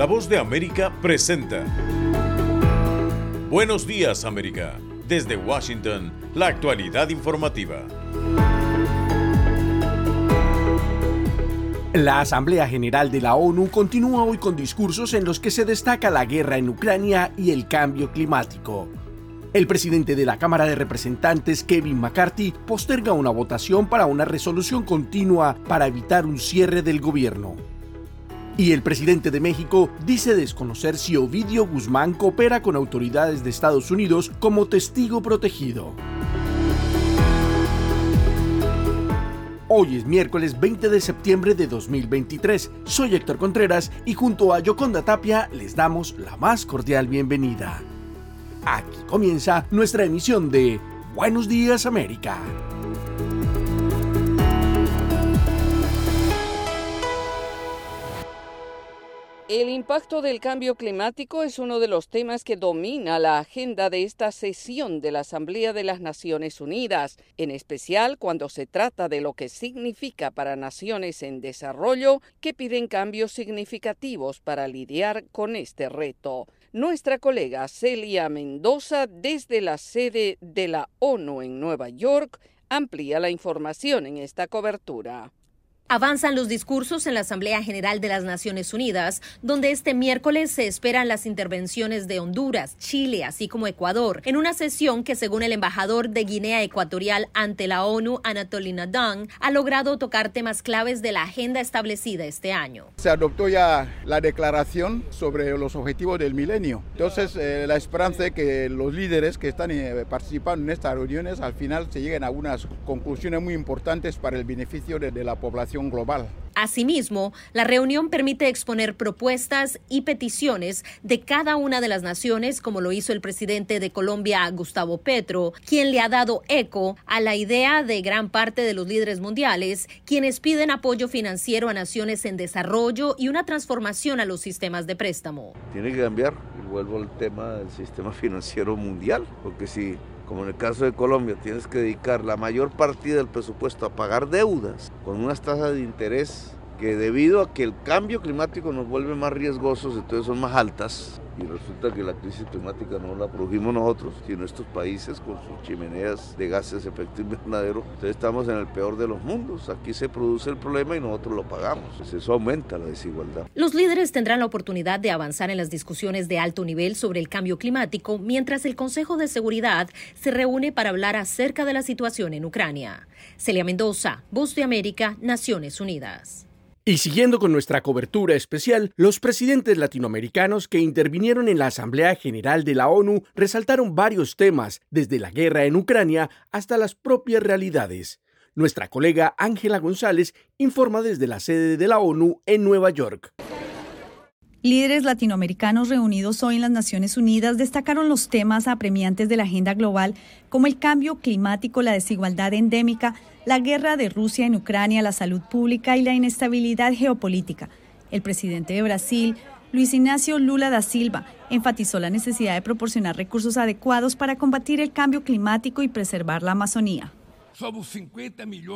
La voz de América presenta. Buenos días América. Desde Washington, la actualidad informativa. La Asamblea General de la ONU continúa hoy con discursos en los que se destaca la guerra en Ucrania y el cambio climático. El presidente de la Cámara de Representantes, Kevin McCarthy, posterga una votación para una resolución continua para evitar un cierre del gobierno. Y el presidente de México dice desconocer si Ovidio Guzmán coopera con autoridades de Estados Unidos como testigo protegido. Hoy es miércoles 20 de septiembre de 2023. Soy Héctor Contreras y junto a Yoconda Tapia les damos la más cordial bienvenida. Aquí comienza nuestra emisión de Buenos Días América. El impacto del cambio climático es uno de los temas que domina la agenda de esta sesión de la Asamblea de las Naciones Unidas, en especial cuando se trata de lo que significa para naciones en desarrollo que piden cambios significativos para lidiar con este reto. Nuestra colega Celia Mendoza, desde la sede de la ONU en Nueva York, amplía la información en esta cobertura. Avanzan los discursos en la Asamblea General de las Naciones Unidas, donde este miércoles se esperan las intervenciones de Honduras, Chile, así como Ecuador, en una sesión que, según el embajador de Guinea Ecuatorial ante la ONU, Anatolina Dunn, ha logrado tocar temas claves de la agenda establecida este año. Se adoptó ya la declaración sobre los objetivos del milenio. Entonces, eh, la esperanza es que los líderes que están eh, participando en estas reuniones al final se lleguen a unas conclusiones muy importantes para el beneficio de la población global. Asimismo, la reunión permite exponer propuestas y peticiones de cada una de las naciones, como lo hizo el presidente de Colombia, Gustavo Petro, quien le ha dado eco a la idea de gran parte de los líderes mundiales, quienes piden apoyo financiero a naciones en desarrollo y una transformación a los sistemas de préstamo. Tiene que cambiar, y vuelvo al tema del sistema financiero mundial, porque si como en el caso de Colombia, tienes que dedicar la mayor partida del presupuesto a pagar deudas con unas tasas de interés que debido a que el cambio climático nos vuelve más riesgosos, entonces son más altas. Y resulta que la crisis climática no la produjimos nosotros, sino estos países con sus chimeneas de gases de efecto invernadero. Entonces estamos en el peor de los mundos. Aquí se produce el problema y nosotros lo pagamos. Pues eso aumenta la desigualdad. Los líderes tendrán la oportunidad de avanzar en las discusiones de alto nivel sobre el cambio climático mientras el Consejo de Seguridad se reúne para hablar acerca de la situación en Ucrania. Celia Mendoza, Voz de América, Naciones Unidas. Y siguiendo con nuestra cobertura especial, los presidentes latinoamericanos que intervinieron en la Asamblea General de la ONU resaltaron varios temas, desde la guerra en Ucrania hasta las propias realidades. Nuestra colega Ángela González informa desde la sede de la ONU en Nueva York. Líderes latinoamericanos reunidos hoy en las Naciones Unidas destacaron los temas apremiantes de la agenda global como el cambio climático, la desigualdad endémica, la guerra de Rusia en Ucrania, la salud pública y la inestabilidad geopolítica. El presidente de Brasil, Luis Ignacio Lula da Silva, enfatizó la necesidad de proporcionar recursos adecuados para combatir el cambio climático y preservar la Amazonía.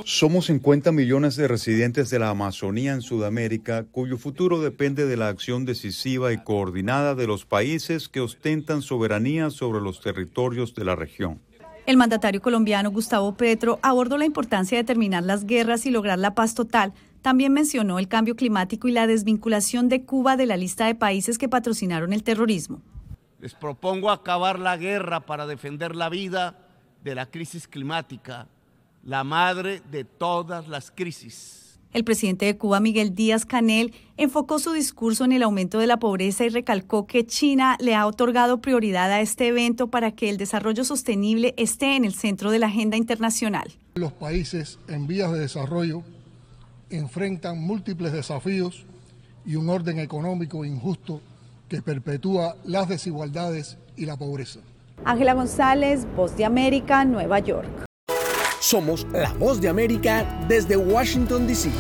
Somos 50 millones de residentes de la Amazonía en Sudamérica, cuyo futuro depende de la acción decisiva y coordinada de los países que ostentan soberanía sobre los territorios de la región. El mandatario colombiano Gustavo Petro abordó la importancia de terminar las guerras y lograr la paz total. También mencionó el cambio climático y la desvinculación de Cuba de la lista de países que patrocinaron el terrorismo. Les propongo acabar la guerra para defender la vida de la crisis climática la madre de todas las crisis. El presidente de Cuba, Miguel Díaz Canel, enfocó su discurso en el aumento de la pobreza y recalcó que China le ha otorgado prioridad a este evento para que el desarrollo sostenible esté en el centro de la agenda internacional. Los países en vías de desarrollo enfrentan múltiples desafíos y un orden económico injusto que perpetúa las desigualdades y la pobreza. Ángela González, Voz de América, Nueva York. Somos la voz de América desde Washington, D.C.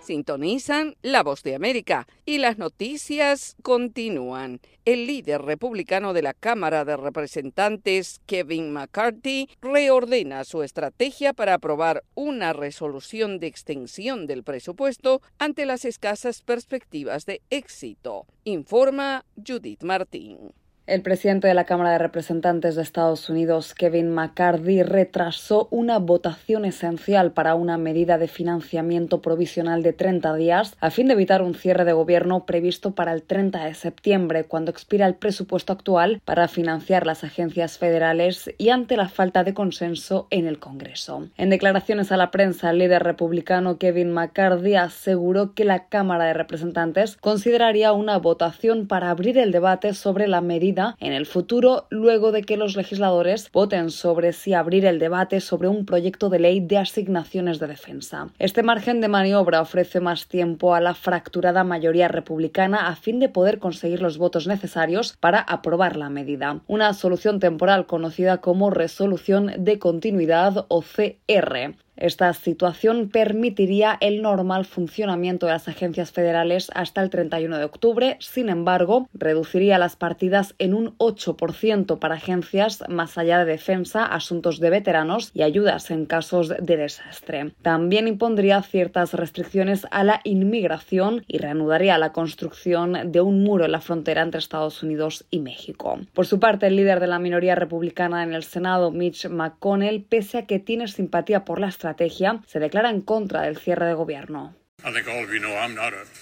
Sintonizan La Voz de América y las noticias continúan. El líder republicano de la Cámara de Representantes, Kevin McCarthy, reordena su estrategia para aprobar una resolución de extensión del presupuesto ante las escasas perspectivas de éxito, informa Judith Martín. El presidente de la Cámara de Representantes de Estados Unidos, Kevin McCarthy, retrasó una votación esencial para una medida de financiamiento provisional de 30 días a fin de evitar un cierre de gobierno previsto para el 30 de septiembre, cuando expira el presupuesto actual para financiar las agencias federales y ante la falta de consenso en el Congreso. En declaraciones a la prensa, el líder republicano Kevin McCarthy aseguró que la Cámara de Representantes consideraría una votación para abrir el debate sobre la medida en el futuro luego de que los legisladores voten sobre si abrir el debate sobre un proyecto de ley de asignaciones de defensa. Este margen de maniobra ofrece más tiempo a la fracturada mayoría republicana a fin de poder conseguir los votos necesarios para aprobar la medida. Una solución temporal conocida como resolución de continuidad o CR. Esta situación permitiría el normal funcionamiento de las agencias federales hasta el 31 de octubre. Sin embargo, reduciría las partidas en un 8% para agencias más allá de defensa, asuntos de veteranos y ayudas en casos de desastre. También impondría ciertas restricciones a la inmigración y reanudaría la construcción de un muro en la frontera entre Estados Unidos y México. Por su parte, el líder de la minoría republicana en el Senado, Mitch McConnell, pese a que tiene simpatía por las estrategia, se declara en contra del cierre de gobierno.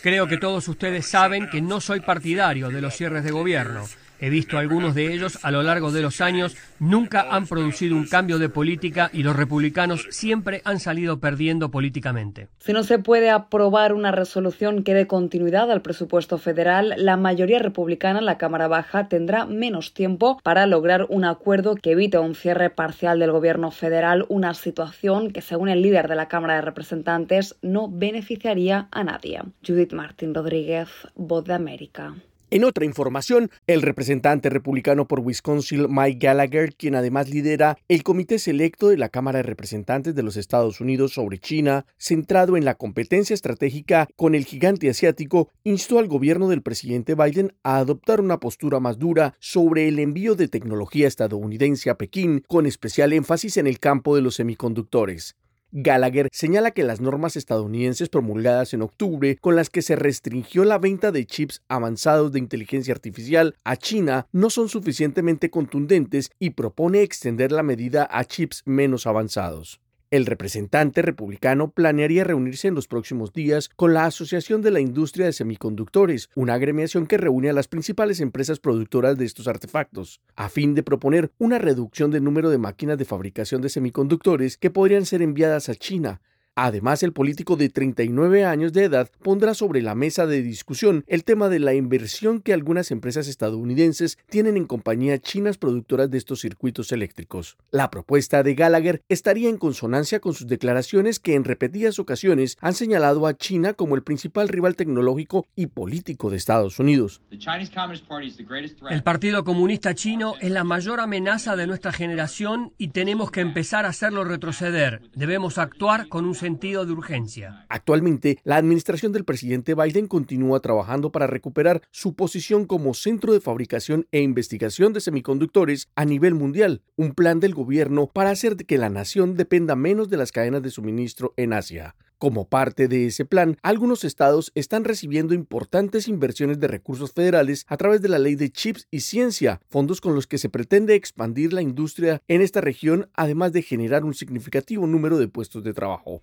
Creo que todos ustedes saben que no soy partidario de los cierres de gobierno. He visto algunos de ellos a lo largo de los años, nunca han producido un cambio de política y los republicanos siempre han salido perdiendo políticamente. Si no se puede aprobar una resolución que dé continuidad al presupuesto federal, la mayoría republicana en la Cámara Baja tendrá menos tiempo para lograr un acuerdo que evite un cierre parcial del gobierno federal, una situación que, según el líder de la Cámara de Representantes, no beneficiaría a nadie. Judith Martín Rodríguez, Voz de América. En otra información, el representante republicano por Wisconsin, Mike Gallagher, quien además lidera el Comité Selecto de la Cámara de Representantes de los Estados Unidos sobre China, centrado en la competencia estratégica con el gigante asiático, instó al gobierno del presidente Biden a adoptar una postura más dura sobre el envío de tecnología estadounidense a Pekín, con especial énfasis en el campo de los semiconductores. Gallagher señala que las normas estadounidenses promulgadas en octubre, con las que se restringió la venta de chips avanzados de inteligencia artificial a China, no son suficientemente contundentes y propone extender la medida a chips menos avanzados. El representante republicano planearía reunirse en los próximos días con la Asociación de la Industria de Semiconductores, una agremiación que reúne a las principales empresas productoras de estos artefactos, a fin de proponer una reducción del número de máquinas de fabricación de semiconductores que podrían ser enviadas a China, Además, el político de 39 años de edad pondrá sobre la mesa de discusión el tema de la inversión que algunas empresas estadounidenses tienen en compañías chinas productoras de estos circuitos eléctricos. La propuesta de Gallagher estaría en consonancia con sus declaraciones que en repetidas ocasiones han señalado a China como el principal rival tecnológico y político de Estados Unidos. El Partido Comunista Chino es la mayor amenaza de nuestra generación y tenemos que empezar a hacerlo retroceder. Debemos actuar con un sentido de urgencia. Actualmente, la administración del presidente Biden continúa trabajando para recuperar su posición como centro de fabricación e investigación de semiconductores a nivel mundial, un plan del gobierno para hacer que la nación dependa menos de las cadenas de suministro en Asia. Como parte de ese plan, algunos estados están recibiendo importantes inversiones de recursos federales a través de la ley de chips y ciencia, fondos con los que se pretende expandir la industria en esta región, además de generar un significativo número de puestos de trabajo.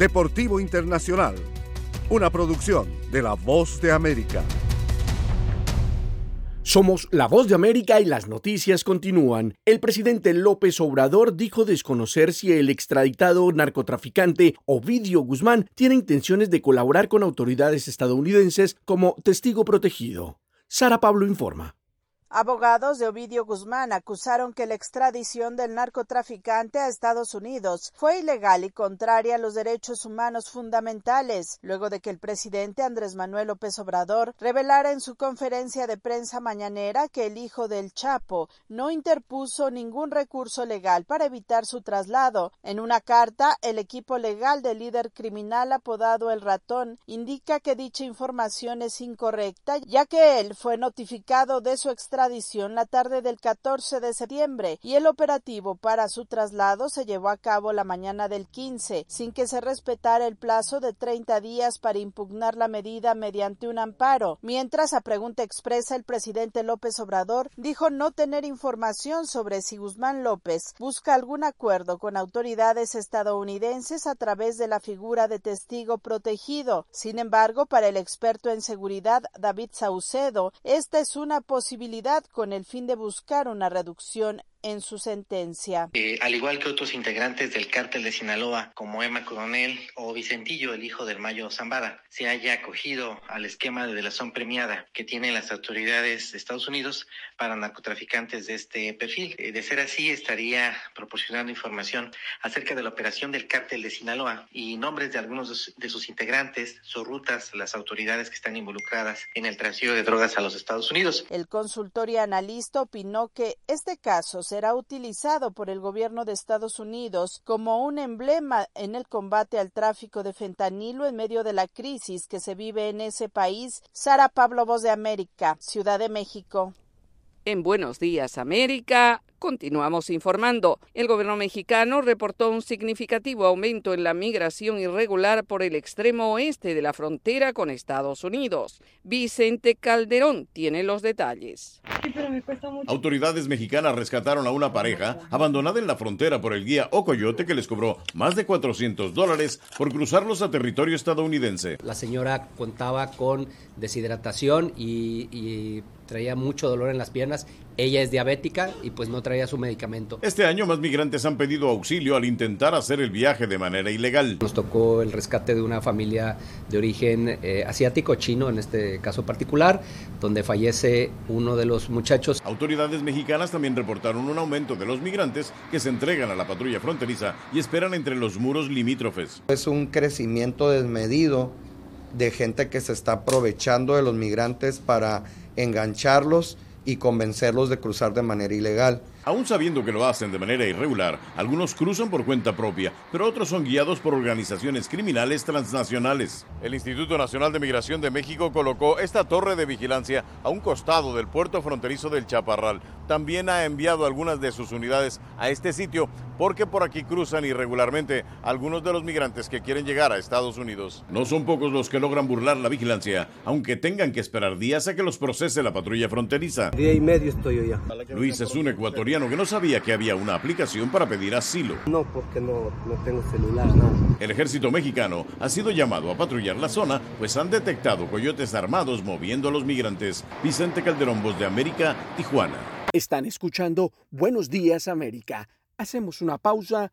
Deportivo Internacional, una producción de La Voz de América. Somos La Voz de América y las noticias continúan. El presidente López Obrador dijo desconocer si el extraditado narcotraficante Ovidio Guzmán tiene intenciones de colaborar con autoridades estadounidenses como testigo protegido. Sara Pablo informa. Abogados de Ovidio Guzmán acusaron que la extradición del narcotraficante a Estados Unidos fue ilegal y contraria a los derechos humanos fundamentales, luego de que el presidente Andrés Manuel López Obrador revelara en su conferencia de prensa mañanera que el hijo del Chapo no interpuso ningún recurso legal para evitar su traslado. En una carta, el equipo legal del líder criminal apodado El Ratón indica que dicha información es incorrecta, ya que él fue notificado de su extradición la tarde del 14 de septiembre y el operativo para su traslado se llevó a cabo la mañana del 15, sin que se respetara el plazo de 30 días para impugnar la medida mediante un amparo. Mientras, a pregunta expresa, el presidente López Obrador dijo no tener información sobre si Guzmán López busca algún acuerdo con autoridades estadounidenses a través de la figura de testigo protegido. Sin embargo, para el experto en seguridad David Saucedo, esta es una posibilidad con el fin de buscar una reducción en su sentencia. Eh, al igual que otros integrantes del cártel de Sinaloa, como Emma Coronel o Vicentillo, el hijo del Mayo Zambada, se haya acogido al esquema de delación premiada que tienen las autoridades de Estados Unidos para narcotraficantes de este perfil. Eh, de ser así, estaría proporcionando información acerca de la operación del cártel de Sinaloa y nombres de algunos de sus integrantes, sus rutas, las autoridades que están involucradas en el tráfico de drogas a los Estados Unidos. El consultor y analista opinó que este caso será utilizado por el gobierno de Estados Unidos como un emblema en el combate al tráfico de fentanilo en medio de la crisis que se vive en ese país. Sara Pablo, Voz de América, Ciudad de México. En Buenos Días, América. Continuamos informando. El gobierno mexicano reportó un significativo aumento en la migración irregular por el extremo oeste de la frontera con Estados Unidos. Vicente Calderón tiene los detalles. Autoridades mexicanas rescataron a una pareja abandonada en la frontera por el guía Ocoyote que les cobró más de 400 dólares por cruzarlos a territorio estadounidense. La señora contaba con deshidratación y, y traía mucho dolor en las piernas. Ella es diabética y pues no traía su medicamento. Este año más migrantes han pedido auxilio al intentar hacer el viaje de manera ilegal. Nos tocó el rescate de una familia de origen eh, asiático, chino en este caso particular, donde fallece uno de los muchachos. Autoridades mexicanas también reportaron un aumento de los migrantes que se entregan a la patrulla fronteriza y esperan entre los muros limítrofes. Es un crecimiento desmedido de gente que se está aprovechando de los migrantes para engancharlos y convencerlos de cruzar de manera ilegal. Aún sabiendo que lo hacen de manera irregular, algunos cruzan por cuenta propia, pero otros son guiados por organizaciones criminales transnacionales. El Instituto Nacional de Migración de México colocó esta torre de vigilancia a un costado del puerto fronterizo del Chaparral, también ha enviado algunas de sus unidades a este sitio porque por aquí cruzan irregularmente algunos de los migrantes que quieren llegar a Estados Unidos. No son pocos los que logran burlar la vigilancia, aunque tengan que esperar días a que los procese la patrulla fronteriza. Día y medio estoy yo ya. Luis es un ecuatoriano que no sabía que había una aplicación para pedir asilo. No, porque no, no tengo celular, nada. El ejército mexicano ha sido llamado a patrullar la zona, pues han detectado coyotes armados moviendo a los migrantes. Vicente Calderón, Voz de América, Tijuana. Están escuchando Buenos Días América. Hacemos una pausa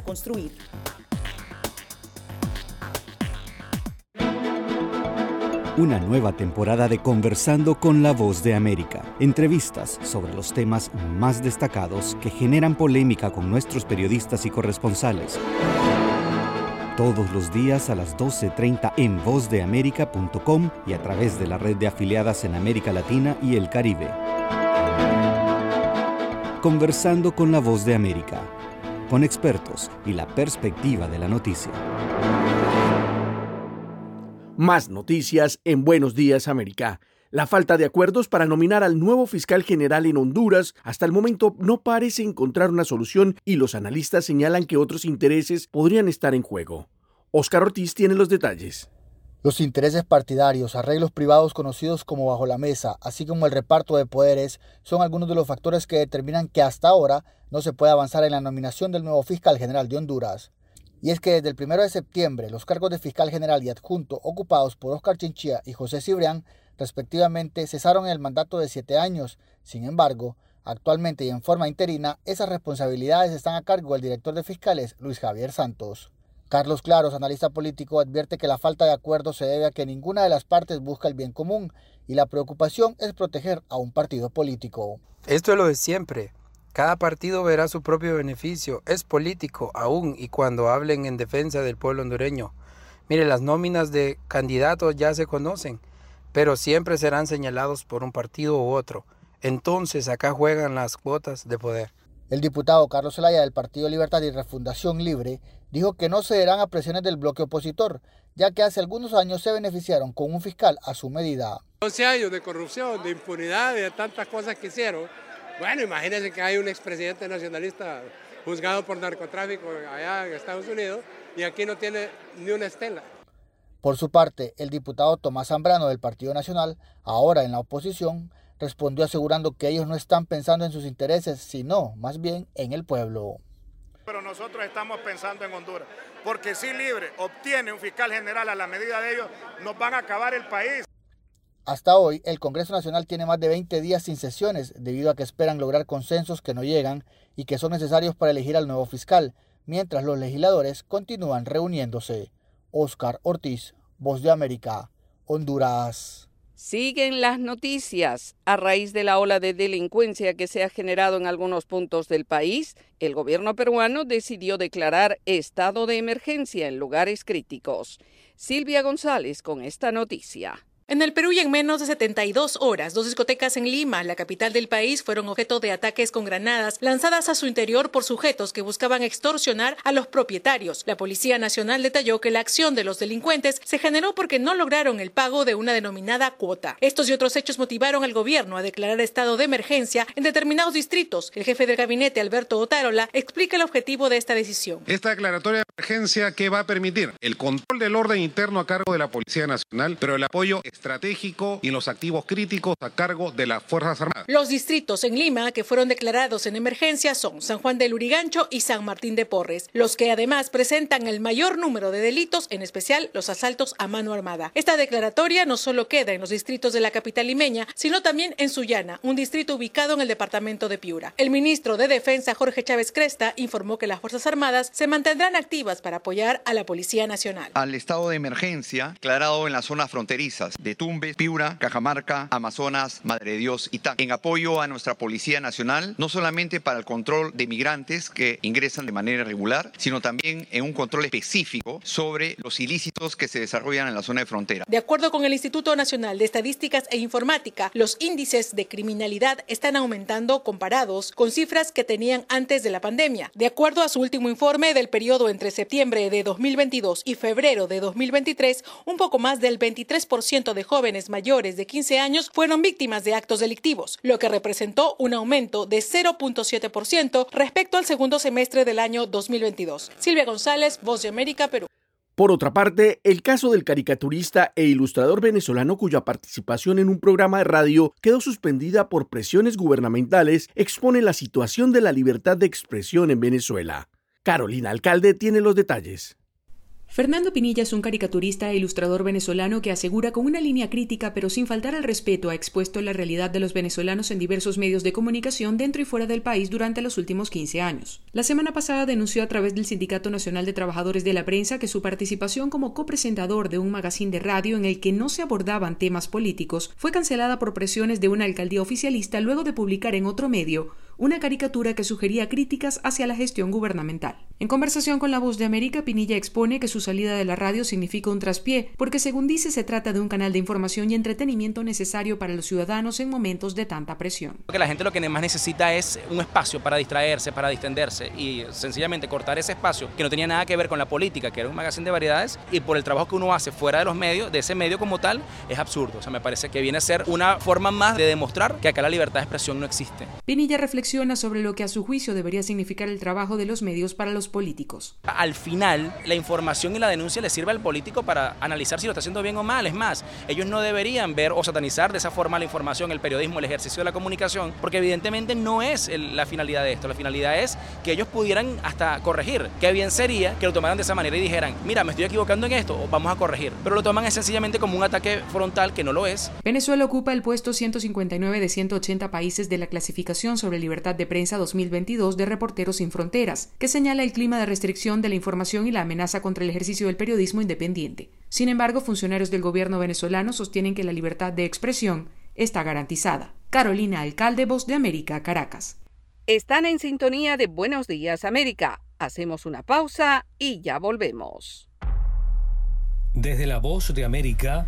construir. Una nueva temporada de Conversando con la Voz de América. Entrevistas sobre los temas más destacados que generan polémica con nuestros periodistas y corresponsales. Todos los días a las 12.30 en vozdeamerica.com y a través de la red de afiliadas en América Latina y el Caribe. Conversando con la Voz de América. Con expertos y la perspectiva de la noticia. Más noticias en Buenos Días América. La falta de acuerdos para nominar al nuevo fiscal general en Honduras hasta el momento no parece encontrar una solución y los analistas señalan que otros intereses podrían estar en juego. Oscar Ortiz tiene los detalles. Los intereses partidarios, arreglos privados conocidos como bajo la mesa, así como el reparto de poderes, son algunos de los factores que determinan que hasta ahora no se puede avanzar en la nominación del nuevo fiscal general de Honduras. Y es que desde el 1 de septiembre los cargos de fiscal general y adjunto ocupados por Oscar Chinchilla y José Cibrián, respectivamente, cesaron el mandato de siete años. Sin embargo, actualmente y en forma interina, esas responsabilidades están a cargo del director de fiscales, Luis Javier Santos. Carlos Claros, analista político, advierte que la falta de acuerdo se debe a que ninguna de las partes busca el bien común y la preocupación es proteger a un partido político. Esto es lo de siempre. Cada partido verá su propio beneficio, es político aún y cuando hablen en defensa del pueblo hondureño. Mire, las nóminas de candidatos ya se conocen, pero siempre serán señalados por un partido u otro. Entonces acá juegan las cuotas de poder. El diputado Carlos Zelaya del Partido Libertad y Refundación Libre dijo que no cederán a presiones del bloque opositor, ya que hace algunos años se beneficiaron con un fiscal a su medida. 12 años de corrupción, de impunidad, de tantas cosas que hicieron bueno, imagínense que hay un expresidente nacionalista juzgado por narcotráfico allá en Estados Unidos y aquí no tiene ni una estela. Por su parte, el diputado Tomás Zambrano del Partido Nacional, ahora en la oposición, respondió asegurando que ellos no están pensando en sus intereses, sino más bien en el pueblo. Pero nosotros estamos pensando en Honduras, porque si Libre obtiene un fiscal general a la medida de ellos, nos van a acabar el país. Hasta hoy, el Congreso Nacional tiene más de 20 días sin sesiones debido a que esperan lograr consensos que no llegan y que son necesarios para elegir al nuevo fiscal, mientras los legisladores continúan reuniéndose. Oscar Ortiz, Voz de América, Honduras. Siguen las noticias. A raíz de la ola de delincuencia que se ha generado en algunos puntos del país, el gobierno peruano decidió declarar estado de emergencia en lugares críticos. Silvia González con esta noticia. En el Perú y en menos de 72 horas, dos discotecas en Lima, la capital del país, fueron objeto de ataques con granadas lanzadas a su interior por sujetos que buscaban extorsionar a los propietarios. La Policía Nacional detalló que la acción de los delincuentes se generó porque no lograron el pago de una denominada cuota. Estos y otros hechos motivaron al gobierno a declarar estado de emergencia en determinados distritos. El jefe del gabinete, Alberto Otárola, explica el objetivo de esta decisión. Esta declaratoria de emergencia que va a permitir el control del orden interno a cargo de la Policía Nacional, pero el apoyo estratégico y en los activos críticos a cargo de las Fuerzas Armadas. Los distritos en Lima que fueron declarados en emergencia son San Juan del Urigancho y San Martín de Porres, los que además presentan el mayor número de delitos, en especial los asaltos a mano armada. Esta declaratoria no solo queda en los distritos de la capital limeña, sino también en Sullana, un distrito ubicado en el departamento de Piura. El ministro de Defensa, Jorge Chávez Cresta, informó que las Fuerzas Armadas se mantendrán activas para apoyar a la Policía Nacional. Al estado de emergencia declarado en las zonas fronterizas de Tumbes, Piura, Cajamarca, Amazonas, Madre de Dios y TAC, en apoyo a nuestra Policía Nacional, no solamente para el control de migrantes que ingresan de manera irregular, sino también en un control específico sobre los ilícitos que se desarrollan en la zona de frontera. De acuerdo con el Instituto Nacional de Estadísticas e Informática, los índices de criminalidad están aumentando comparados con cifras que tenían antes de la pandemia. De acuerdo a su último informe del periodo entre septiembre de 2022 y febrero de 2023, un poco más del 23% de jóvenes mayores de 15 años fueron víctimas de actos delictivos, lo que representó un aumento de 0.7% respecto al segundo semestre del año 2022. Silvia González, Voz de América, Perú. Por otra parte, el caso del caricaturista e ilustrador venezolano cuya participación en un programa de radio quedó suspendida por presiones gubernamentales expone la situación de la libertad de expresión en Venezuela. Carolina Alcalde tiene los detalles. Fernando Pinilla es un caricaturista e ilustrador venezolano que asegura con una línea crítica pero sin faltar al respeto ha expuesto la realidad de los venezolanos en diversos medios de comunicación dentro y fuera del país durante los últimos 15 años. La semana pasada denunció a través del Sindicato Nacional de Trabajadores de la Prensa que su participación como copresentador de un magazine de radio en el que no se abordaban temas políticos fue cancelada por presiones de una alcaldía oficialista luego de publicar en otro medio una caricatura que sugería críticas hacia la gestión gubernamental. En conversación con La Voz de América, Pinilla expone que su salida de la radio significa un traspié, porque según dice se trata de un canal de información y entretenimiento necesario para los ciudadanos en momentos de tanta presión. Que la gente lo que más necesita es un espacio para distraerse, para distenderse y sencillamente cortar ese espacio que no tenía nada que ver con la política, que era un magazine de variedades, y por el trabajo que uno hace fuera de los medios, de ese medio como tal, es absurdo. O sea, me parece que viene a ser una forma más de demostrar que acá la libertad de expresión no existe. Pinilla reflexiona sobre lo que a su juicio debería significar el trabajo de los medios para los políticos. Al final, la información y la denuncia le sirve al político para analizar si lo está haciendo bien o mal. Es más, ellos no deberían ver o satanizar de esa forma la información, el periodismo, el ejercicio de la comunicación, porque evidentemente no es la finalidad de esto. La finalidad es que ellos pudieran hasta corregir. Qué bien sería que lo tomaran de esa manera y dijeran, mira, me estoy equivocando en esto, vamos a corregir. Pero lo toman sencillamente como un ataque frontal que no lo es. Venezuela ocupa el puesto 159 de 180 países de la clasificación sobre libertad de Prensa 2022 de Reporteros Sin Fronteras, que señala el clima de restricción de la información y la amenaza contra el ejercicio del periodismo independiente. Sin embargo, funcionarios del gobierno venezolano sostienen que la libertad de expresión está garantizada. Carolina Alcalde, Voz de América, Caracas. Están en sintonía de Buenos Días América. Hacemos una pausa y ya volvemos. Desde la Voz de América,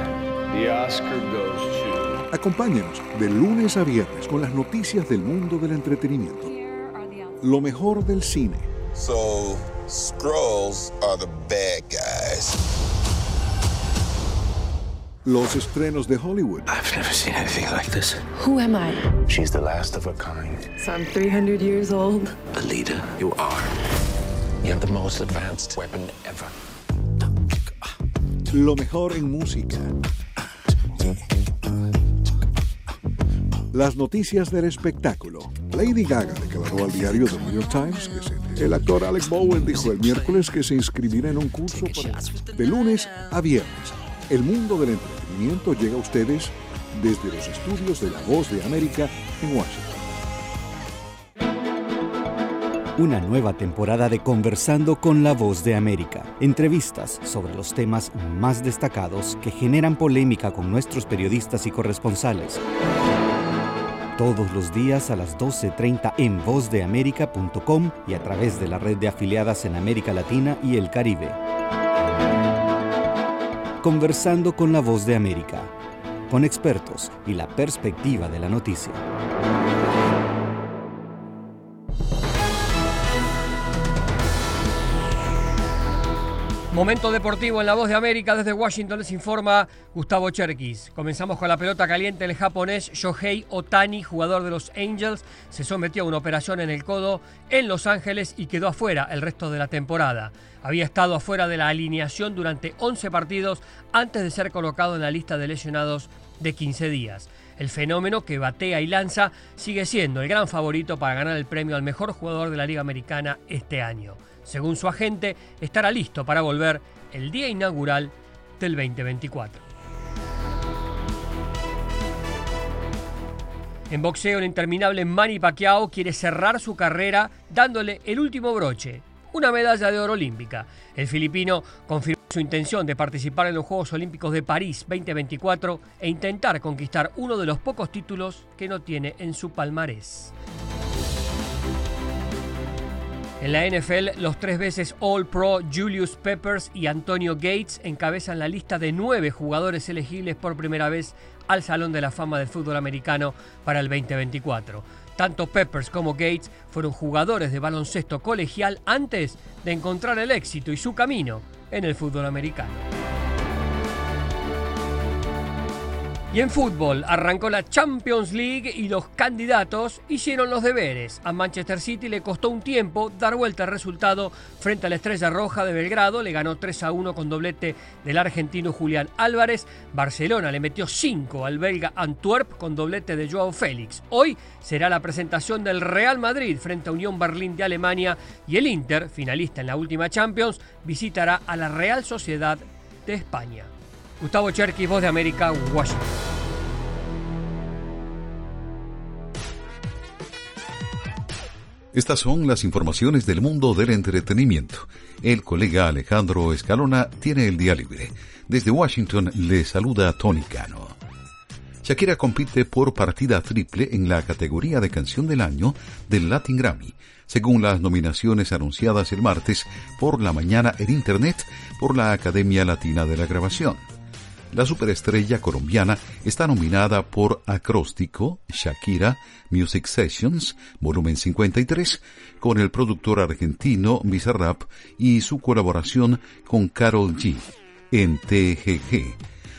Acompáñenos de lunes a viernes con las noticias del mundo del entretenimiento. Lo mejor del cine. So, Scrolls are the bad guys. Los estrenos de Hollywood. I've never seen anything like this. Who am I? She's the last of her kind. So I'm 300 years old. A leader, you are. You have the most advanced weapon ever. Lo mejor en música. Las noticias del espectáculo. Lady Gaga declaró al diario The New York Times que se... el actor Alex Bowen dijo el miércoles que se inscribirá en un curso para... de lunes a viernes. El mundo del entretenimiento llega a ustedes desde los estudios de La Voz de América en Washington. Una nueva temporada de Conversando con la Voz de América. Entrevistas sobre los temas más destacados que generan polémica con nuestros periodistas y corresponsales. Todos los días a las 12.30 en vozdeamerica.com y a través de la red de afiliadas en América Latina y el Caribe. Conversando con la Voz de América, con expertos y la perspectiva de la noticia. Momento deportivo en la voz de América desde Washington les informa Gustavo Cherkis. Comenzamos con la pelota caliente. El japonés Shohei Otani, jugador de los Angels, se sometió a una operación en el codo en Los Ángeles y quedó afuera el resto de la temporada. Había estado afuera de la alineación durante 11 partidos antes de ser colocado en la lista de lesionados de 15 días. El fenómeno que batea y lanza sigue siendo el gran favorito para ganar el premio al mejor jugador de la Liga Americana este año según su agente, estará listo para volver el día inaugural del 2024. En boxeo, el interminable Manny Pacquiao quiere cerrar su carrera dándole el último broche, una medalla de oro olímpica. El filipino confirmó su intención de participar en los Juegos Olímpicos de París 2024 e intentar conquistar uno de los pocos títulos que no tiene en su palmarés. En la NFL, los tres veces All Pro Julius Peppers y Antonio Gates encabezan la lista de nueve jugadores elegibles por primera vez al Salón de la Fama del Fútbol Americano para el 2024. Tanto Peppers como Gates fueron jugadores de baloncesto colegial antes de encontrar el éxito y su camino en el fútbol americano. Y en fútbol arrancó la Champions League y los candidatos hicieron los deberes. A Manchester City le costó un tiempo dar vuelta al resultado frente a la Estrella Roja de Belgrado. Le ganó 3 a 1 con doblete del argentino Julián Álvarez. Barcelona le metió 5 al belga Antwerp con doblete de Joao Félix. Hoy será la presentación del Real Madrid frente a Unión Berlín de Alemania y el Inter, finalista en la última Champions, visitará a la Real Sociedad de España. Gustavo Cherky, Voz de América, Washington. Estas son las informaciones del mundo del entretenimiento. El colega Alejandro Escalona tiene el día libre. Desde Washington le saluda Tony Cano. Shakira compite por partida triple en la categoría de canción del año del Latin Grammy, según las nominaciones anunciadas el martes por la mañana en Internet por la Academia Latina de la Grabación. La superestrella colombiana está nominada por Acróstico, Shakira, Music Sessions, volumen 53, con el productor argentino Bizarrap y su colaboración con Carol G en TGG.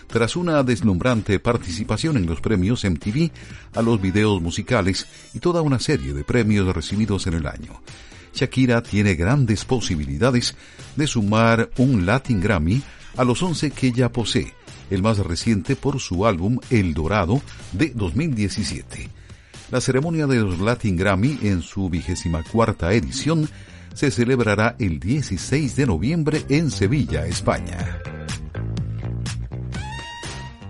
Tras una deslumbrante participación en los premios MTV, a los videos musicales y toda una serie de premios recibidos en el año. Shakira tiene grandes posibilidades de sumar un Latin Grammy a los 11 que ya posee, el más reciente por su álbum El Dorado de 2017. La ceremonia de los Latin Grammy en su vigésima cuarta edición se celebrará el 16 de noviembre en Sevilla, España.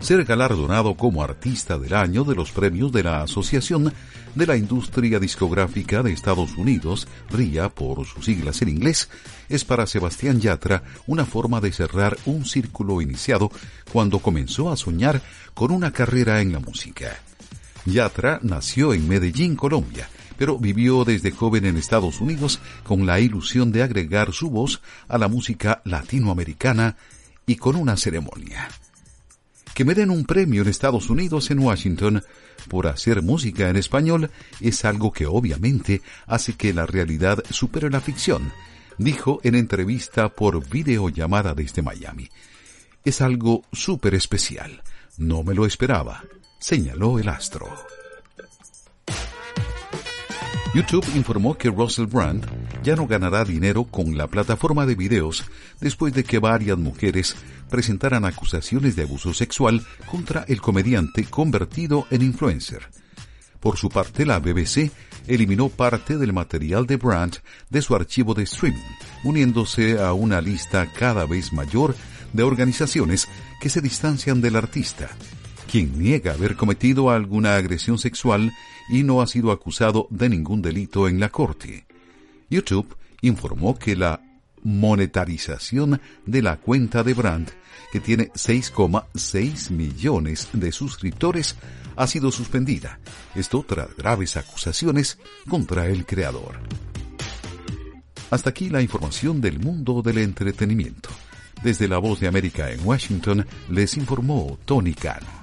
Ser galardonado como artista del año de los premios de la Asociación de la Industria Discográfica de Estados Unidos, RIA por sus siglas en inglés, es para Sebastián Yatra una forma de cerrar un círculo iniciado cuando comenzó a soñar con una carrera en la música. Yatra nació en Medellín, Colombia, pero vivió desde joven en Estados Unidos con la ilusión de agregar su voz a la música latinoamericana y con una ceremonia que me den un premio en Estados Unidos, en Washington, por hacer música en español es algo que obviamente hace que la realidad supere la ficción, dijo en entrevista por videollamada desde Miami. Es algo súper especial. No me lo esperaba, señaló el astro. YouTube informó que Russell Brand ya no ganará dinero con la plataforma de videos después de que varias mujeres presentaran acusaciones de abuso sexual contra el comediante convertido en influencer. Por su parte, la BBC eliminó parte del material de Brand de su archivo de streaming, uniéndose a una lista cada vez mayor de organizaciones que se distancian del artista, quien niega haber cometido alguna agresión sexual y no ha sido acusado de ningún delito en la corte. YouTube informó que la monetarización de la cuenta de Brandt, que tiene 6,6 millones de suscriptores, ha sido suspendida. Esto tras graves acusaciones contra el creador. Hasta aquí la información del mundo del entretenimiento. Desde la Voz de América en Washington les informó Tony Cano.